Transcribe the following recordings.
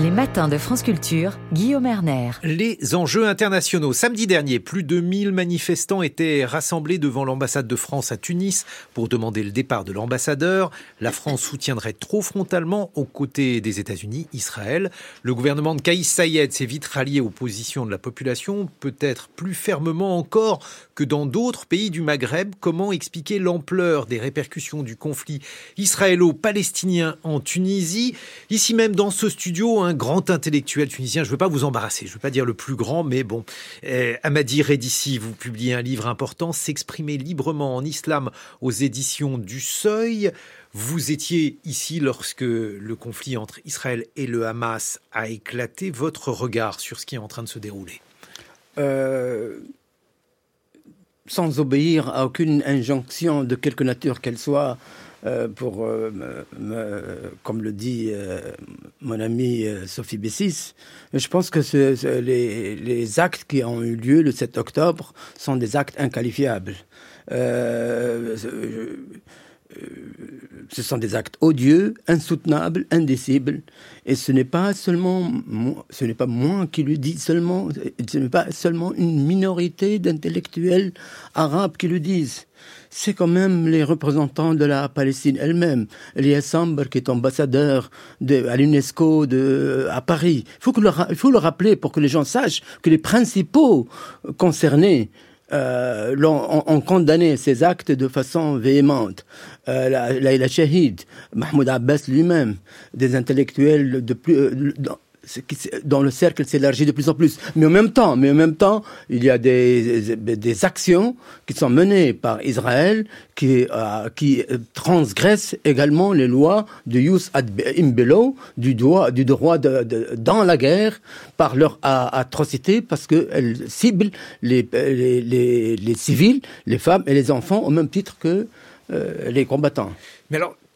Les matins de France Culture, Guillaume Erner. Les enjeux internationaux. Samedi dernier, plus de 1000 manifestants étaient rassemblés devant l'ambassade de France à Tunis pour demander le départ de l'ambassadeur. La France soutiendrait trop frontalement aux côtés des États-Unis, Israël. Le gouvernement de Kaïs Sayed s'est vite rallié aux positions de la population, peut-être plus fermement encore que dans d'autres pays du Maghreb. Comment expliquer l'ampleur des répercussions du conflit israélo-palestinien en Tunisie? Ici même dans ce studio, grand intellectuel tunisien. Je ne veux pas vous embarrasser, je ne veux pas dire le plus grand, mais bon, eh, Amadi vous publiez un livre important, S'exprimer librement en islam aux éditions du Seuil. Vous étiez ici lorsque le conflit entre Israël et le Hamas a éclaté. Votre regard sur ce qui est en train de se dérouler euh, Sans obéir à aucune injonction de quelque nature qu'elle soit, euh, pour, euh, comme le dit euh, mon amie Sophie Bessis, je pense que les, actes qui ont eu lieu le 7 octobre sont des actes inqualifiables. ce sont des actes odieux, insoutenables, indicibles, et ce n'est pas seulement, ce n'est pas moi qui le dis seulement, ce n'est pas seulement une minorité d'intellectuels arabes qui le disent c'est quand même les représentants de la Palestine elle-même. Elias qui est ambassadeur de, à l'UNESCO à Paris. Il faut, le, faut le rappeler pour que les gens sachent que les principaux concernés euh, ont, condamné ces actes de façon véhémente. Euh, la, la, Shahid, Mahmoud Abbas lui-même, des intellectuels de plus, euh, dans le cercle s'élargit de plus en plus. Mais en même temps, mais en même temps, il y a des, des actions qui sont menées par Israël qui, euh, qui transgressent également les lois de Yus ad imbelo, du droit, du droit dans la guerre, par leur atrocité, parce qu'elles ciblent les, les, les, les, civils, les femmes et les enfants au même titre que euh, les combattants.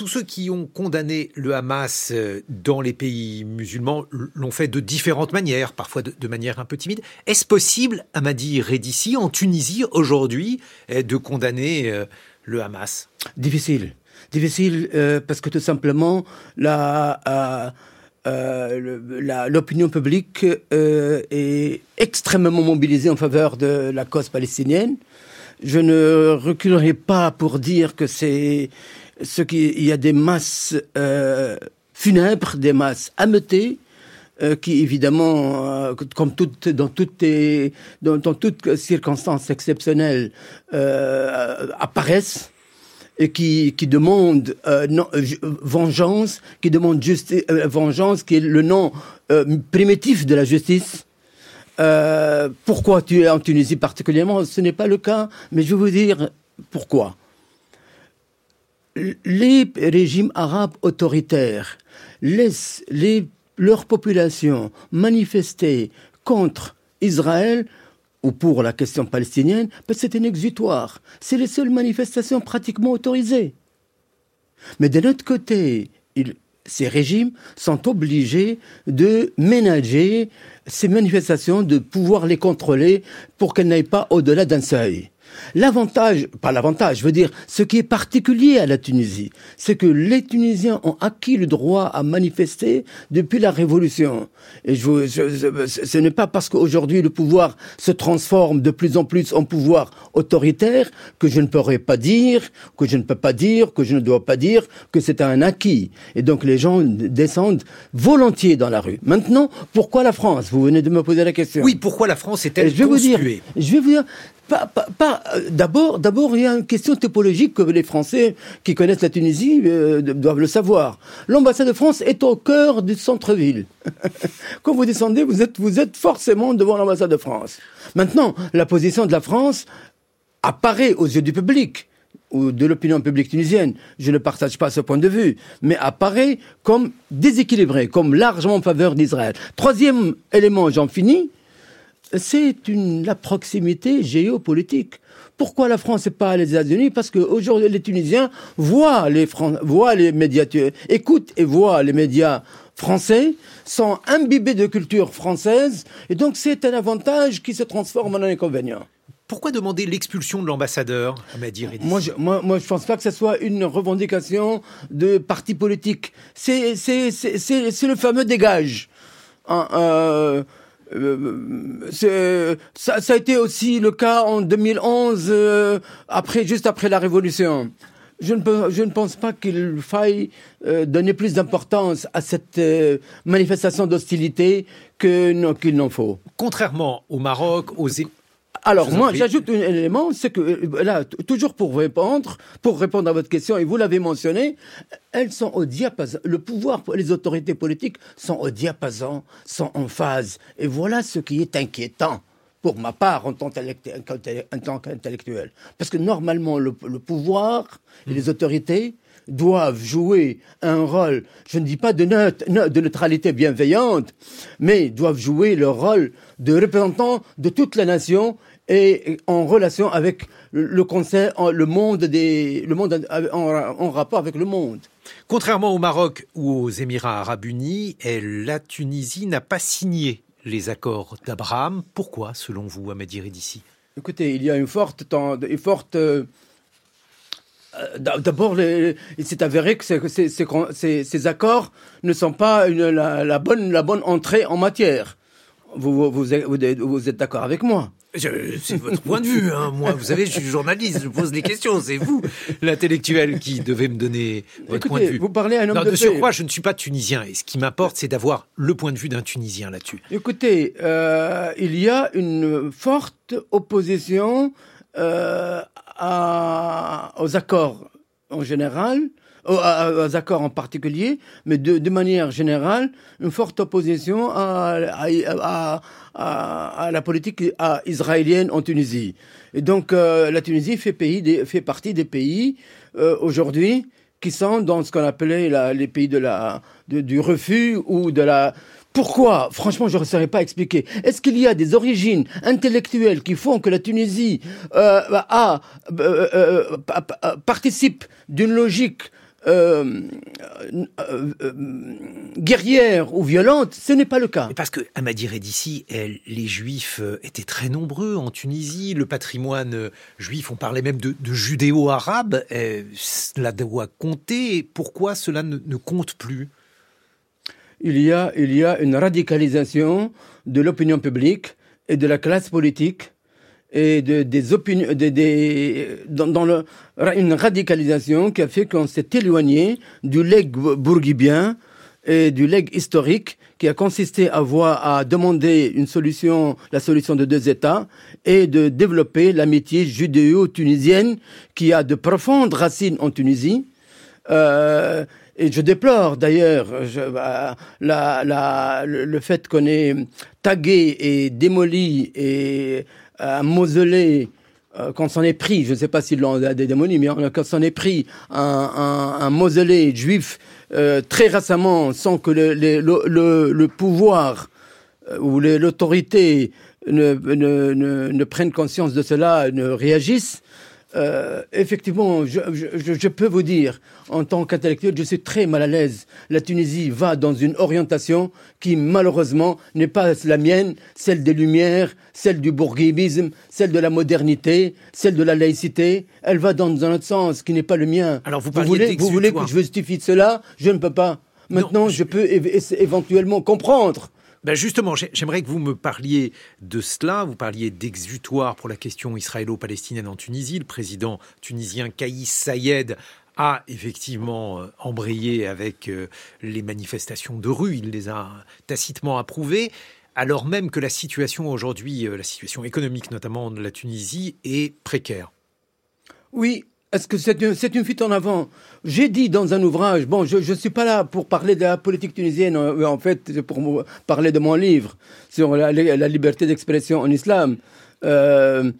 Tous ceux qui ont condamné le Hamas euh, dans les pays musulmans l'ont fait de différentes manières, parfois de, manière un peu timide. Est-ce possible, Amadi Redissi, en Tunisie aujourd'hui, euh, de condamner euh, le Hamas? Difficile. Difficile parce que tout simplement, l'opinion publique est extrêmement mobilisée en faveur de la cause palestinienne. Je ne reculerai pas pour dire que c'est ce qui, il y a des masses euh, funèbres, des masses ameutées, euh, qui évidemment, euh, comme dans toutes les, dans, toutes circonstances exceptionnelles, euh, apparaissent et qui, qui demandent euh, non, vengeance, qui demandent justice, vengeance, qui est le nom primitif de la justice. pourquoi tu es en Tunisie particulièrement? Ce n'est pas le cas, mais je vais vous dire pourquoi les régimes arabes autoritaires laissent leur population manifester contre Israël ou pour la question palestinienne, parce que c'est un exutoire. C'est les seules manifestations pratiquement autorisées. Mais d'un autre côté, ces régimes sont obligés de ménager ces manifestations, de pouvoir les contrôler pour qu'elles n'aillent pas au-delà d'un seuil. L'avantage, pas l'avantage, je veux dire, ce qui est particulier à la Tunisie, c'est que les Tunisiens ont acquis le droit à manifester depuis la Révolution. Et je, ce n'est pas parce qu'aujourd'hui le pouvoir se transforme de plus en plus en pouvoir autoritaire que je ne pourrais pas dire, que je ne peux pas dire, que je ne dois pas dire que c'est un acquis. Et donc les gens descendent volontiers dans la rue. Maintenant, pourquoi la France? Vous venez de me poser la question. Oui, pourquoi la France est-elle je vais vous dire, je vais vous dire, euh, d'abord, il y a une question topologique que les Français qui connaissent la Tunisie euh, doivent le savoir. L'ambassade de France est au cœur du centre-ville. Quand vous descendez, vous êtes, vous êtes forcément devant l'ambassade de France. Maintenant, la position de la France apparaît aux yeux du public ou de l'opinion publique tunisienne, je ne partage pas ce point de vue, mais apparaît comme déséquilibré, comme largement en faveur d'Israël. Troisième élément, j'en finis, c'est la proximité géopolitique. Pourquoi la France et pas les États-Unis? Parce qu'aujourd'hui, les Tunisiens voient les, voient les médias, écoutent et voient les médias français, sont imbibés de culture française, et donc c'est un avantage qui se transforme en un inconvénient. Pourquoi demander l'expulsion de l'ambassadeur moi je, moi, moi, je pense pas que ce soit une revendication de parti politique. C'est, c'est, c'est, c'est le fameux dégage. ça, ça, a été aussi le cas en 2011, après, juste après la Révolution je ne, je ne pense pas qu'il faille euh, donner plus d'importance à cette euh, manifestation d'hostilité que qu'il n'en faut. Contrairement au Maroc, aux alors moi, j'ajoute un élément, c'est que euh, là, toujours pour répondre, pour répondre à votre question, et vous l'avez mentionné, elles sont au diapason. Le pouvoir, les autorités politiques sont au diapason, sont en phase, et voilà ce qui est inquiétant pour ma part, en tant qu'intellectuel. Parce que normalement, le, pouvoir et les autorités doivent jouer un rôle, je ne dis pas de, de neutralité bienveillante, mais doivent jouer le rôle de représentant de toute la nation et en relation avec le conseil, le monde des, le monde en, rapport avec le monde. Contrairement au Maroc ou aux Émirats arabes unis, la Tunisie n'a pas signé les accords d'Abraham. Pourquoi, selon vous, Ahmed d'ici Écoutez, il y a une forte... Une forte euh, D'abord, il s'est avéré que ces, accords ne sont pas la, bonne, la bonne entrée en matière. vous, vous êtes d'accord avec moi? C'est votre point de vue, hein. Moi, vous savez, je suis journaliste, je pose les questions. C'est vous, l'intellectuel, qui devez me donner votre point de vue. Vous parlez à un homme non, de, surcroît, je ne suis pas tunisien. Et ce qui m'importe, c'est d'avoir le point de vue d'un Tunisien là-dessus. Écoutez, euh, il y a une forte opposition euh, aux accords en général aux, accords en particulier, mais de, de, manière générale, une forte opposition à, à, à, à la politique israélienne en Tunisie. Et donc euh, la Tunisie fait, pays des, fait partie des pays euh, aujourd'hui qui sont dans ce qu'on appelait la, les pays de la, du refus ou de la pourquoi? Franchement, je ne saurais pas expliquer. Est-ce qu'il y a des origines intellectuelles qui font que la Tunisie euh, a, euh, euh, participe d'une logique euh, euh, euh, guerrière ou violente, ce n'est pas le cas. parce que Amadir d'ici, les Juifs étaient très nombreux en Tunisie. Le patrimoine juif, on parlait même de, judéo-arabe. Cela doit compter. Pourquoi cela ne, ne compte plus? Il y, a, il y a une radicalisation de l'opinion publique et de la classe politique et de, des opinions, des, dans, dans le, une radicalisation qui a fait qu'on s'est éloigné du legs bourguibien et du legs historique qui a consisté à voir, à demander une solution, la solution de deux États et de développer l'amitié judéo-tunisienne qui a de profondes racines en Tunisie. Euh, et je déplore d'ailleurs bah, la, la, le, le fait qu'on ait tagué et démoli et un mausolée euh, quand s'en est pris, je ne sais pas s'ils l'ont démoli, mais quand s'en est pris un, un, mausolée juif euh, très récemment sans que le, le, le, pouvoir euh, ou l'autorité ne, ne, ne, ne, prennent conscience de cela, ne réagissent, euh, effectivement, je, je, je, peux vous dire, en tant qu'intellectuel, je suis très mal à l'aise. La Tunisie va dans une orientation qui, malheureusement, n'est pas la mienne, celle des Lumières, celle du bourguibisme, celle de la modernité, celle de la laïcité. Elle va dans un autre sens qui n'est pas le mien. Alors vous, voulez, vous voulez que je justifie cela? Je ne peux pas. Maintenant, je peux éventuellement comprendre ben justement, j'aimerais que vous me parliez de cela. Vous parliez d'exutoire pour la question israélo-palestinienne en Tunisie. Le président tunisien Kaïs Sayed a effectivement euh, embrayé avec euh, les manifestations de rue. Il les a tacitement approuvées alors même que la situation aujourd'hui, euh, la situation économique notamment de la Tunisie, est précaire. Oui, est-ce que c'est une, une, fuite en avant? J'ai dit dans un ouvrage, bon, je ne suis pas là pour parler de la politique tunisienne, euh, en fait, c'est pour parler de mon livre sur la, liberté d'expression en islam. Euh,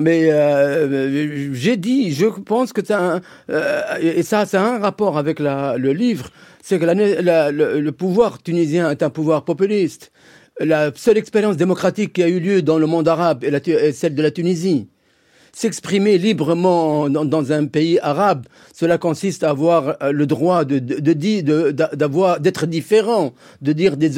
mais euh, j'ai dit, je pense que ça, euh, et ça, c'est un rapport avec la, le livre, c'est que la, le, le pouvoir tunisien est un pouvoir populiste. La seule expérience démocratique qui a eu lieu dans le monde arabe est celle de la Tunisie s'exprimer librement dans, un pays arabe, cela consiste à avoir euh, le droit de, de, d'avoir, d'être différent, de dire des,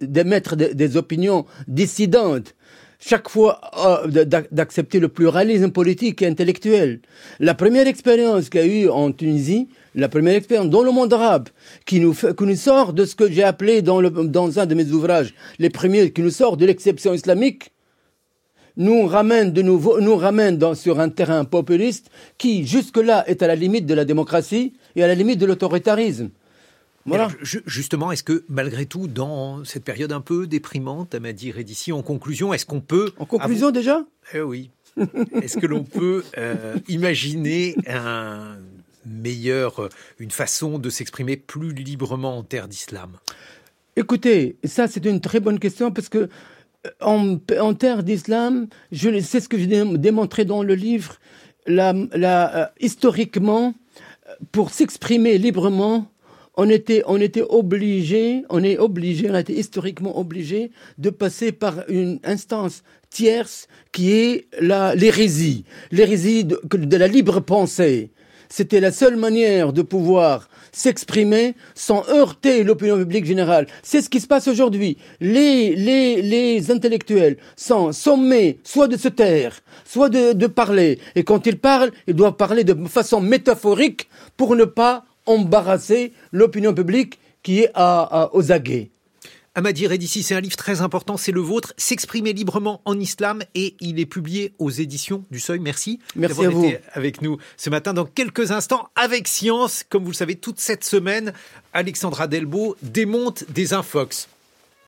d'émettre des, opinions dissidentes. chaque fois euh, d'accepter le pluralisme politique et intellectuel. La première expérience qu'il y a eu en Tunisie, la première expérience dans le monde arabe, qui nous, fait, qui nous sort de ce que j'ai appelé dans, le, dans un de mes ouvrages, les premiers, qui nous sort de l'exception islamique, nous ramène de nouveau, nous ramène dans, sur un terrain populiste qui, jusque-là, est à la limite de la démocratie et à la limite de l'autoritarisme. Voilà. justement, est-ce que malgré tout, dans cette période un peu déprimante, Amadi Rédici, en conclusion, est-ce qu'on peut... En conclusion déjà? Eh Oui. est-ce que l'on peut euh, imaginer un meilleur, une façon de s'exprimer plus librement en terre d'islam? Écoutez, ça c'est une très bonne question parce que en, en terre d'islam, c'est ce que j'ai démontré dans le livre, la, euh, historiquement, pour s'exprimer librement, on était, on était obligé, on est obligé, on a été historiquement obligé de passer par une instance tierce qui est l'hérésie, l'hérésie de la libre pensée. C'était la seule manière de pouvoir s'exprimer sans heurter l'opinion publique générale. C'est ce qui se passe aujourd'hui. Les, les, les intellectuels sont sommés soit de se taire, soit de, de parler. Et quand ils parlent, ils doivent parler de façon métaphorique pour ne pas embarrasser l'opinion publique qui est à, aux aguets. Amadi Redici, c'est un livre très important, c'est le vôtre, S'exprimer librement en islam, et il est publié aux éditions du Seuil. Merci, Merci d'avoir été avec nous ce matin. Dans quelques instants, avec Science, comme vous le savez, toute cette semaine, Alexandra Delbo démonte des infox.